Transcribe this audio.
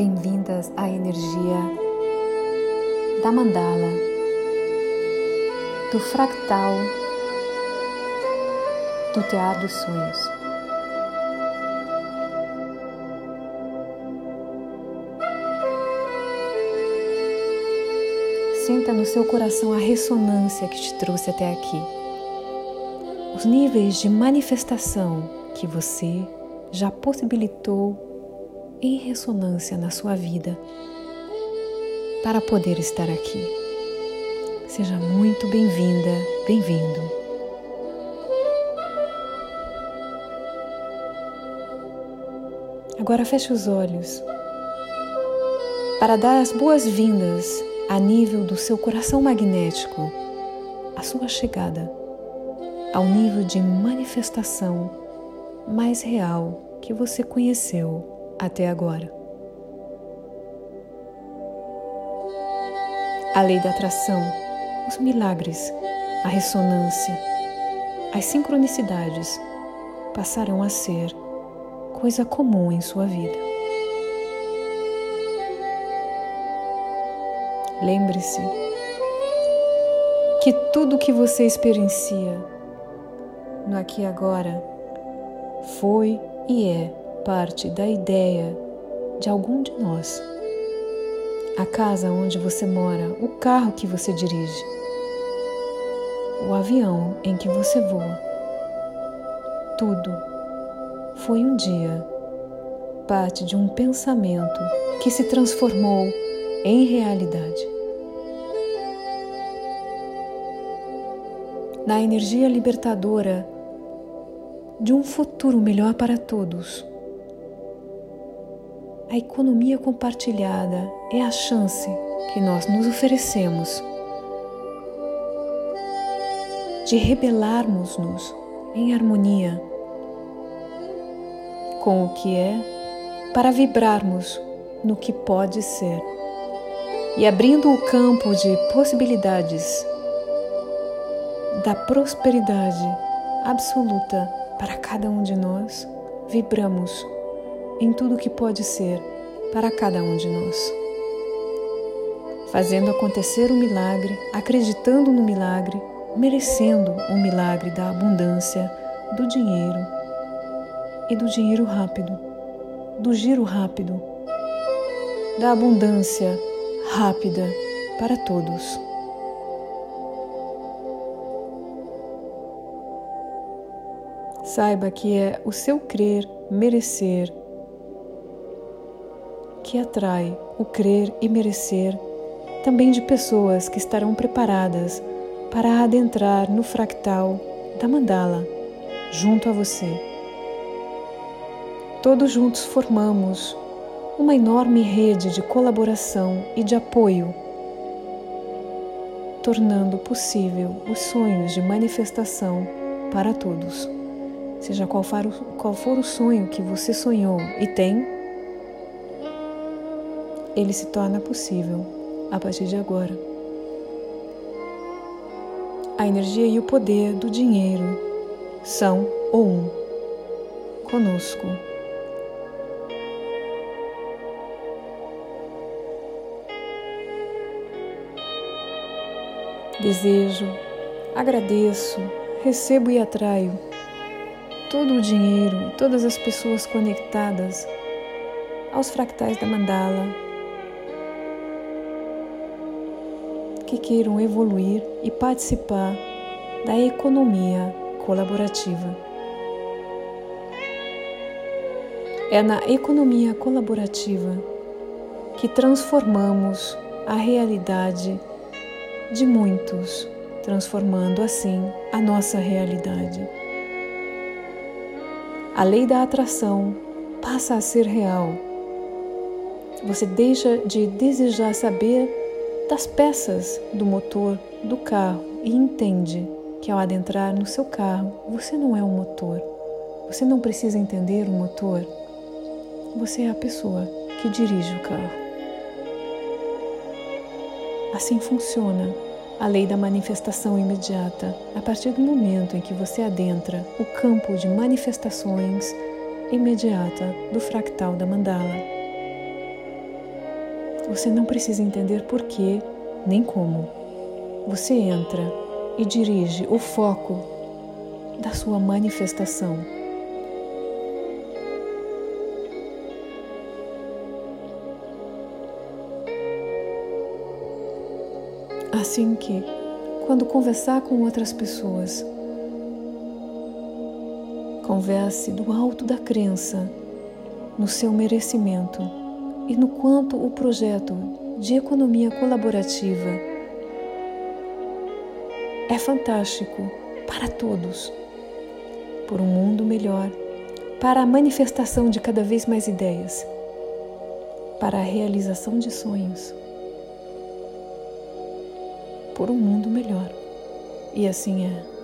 Bem-vindas à energia da mandala, do fractal do Teatro dos Sonhos. Sinta no seu coração a ressonância que te trouxe até aqui. Os níveis de manifestação que você já possibilitou em ressonância na sua vida para poder estar aqui. Seja muito bem-vinda, bem-vindo. Agora feche os olhos para dar as boas-vindas a nível do seu coração magnético, a sua chegada ao nível de manifestação mais real que você conheceu até agora. A lei da atração, os milagres, a ressonância, as sincronicidades passarão a ser coisa comum em sua vida. Lembre-se que tudo que você experiencia no aqui e agora foi e é parte da ideia de algum de nós. A casa onde você mora, o carro que você dirige, o avião em que você voa. Tudo foi um dia parte de um pensamento que se transformou em realidade. Na energia libertadora de um futuro melhor para todos a economia compartilhada é a chance que nós nos oferecemos de rebelarmos-nos em harmonia com o que é para vibrarmos no que pode ser e abrindo o campo de possibilidades da prosperidade absoluta para cada um de nós, vibramos em tudo que pode ser para cada um de nós. Fazendo acontecer o um milagre, acreditando no milagre, merecendo o um milagre da abundância, do dinheiro e do dinheiro rápido, do giro rápido, da abundância rápida para todos. Saiba que é o seu crer, merecer que atrai o crer e merecer também de pessoas que estarão preparadas para adentrar no fractal da mandala junto a você. Todos juntos formamos uma enorme rede de colaboração e de apoio, tornando possível os sonhos de manifestação para todos. Seja qual for, o sonho que você sonhou e tem, ele se torna possível a partir de agora. A energia e o poder do dinheiro são o um conosco. Desejo, agradeço, recebo e atraio todo o dinheiro e todas as pessoas conectadas aos fractais da mandala que queiram evoluir e participar da economia colaborativa. É na economia colaborativa que transformamos a realidade de muitos, transformando assim a nossa realidade. A lei da atração passa a ser real. Você deixa de desejar saber das peças do motor do carro e entende que ao adentrar no seu carro, você não é o motor. Você não precisa entender o motor. Você é a pessoa que dirige o carro. Assim funciona a lei da manifestação imediata a partir do momento em que você adentra o campo de manifestações imediata do fractal da mandala. Você não precisa entender porquê nem como. Você entra e dirige o foco da sua manifestação. Assim que, quando conversar com outras pessoas, converse do alto da crença no seu merecimento e no quanto o projeto de economia colaborativa é fantástico para todos, por um mundo melhor, para a manifestação de cada vez mais ideias, para a realização de sonhos por um mundo melhor. E assim é.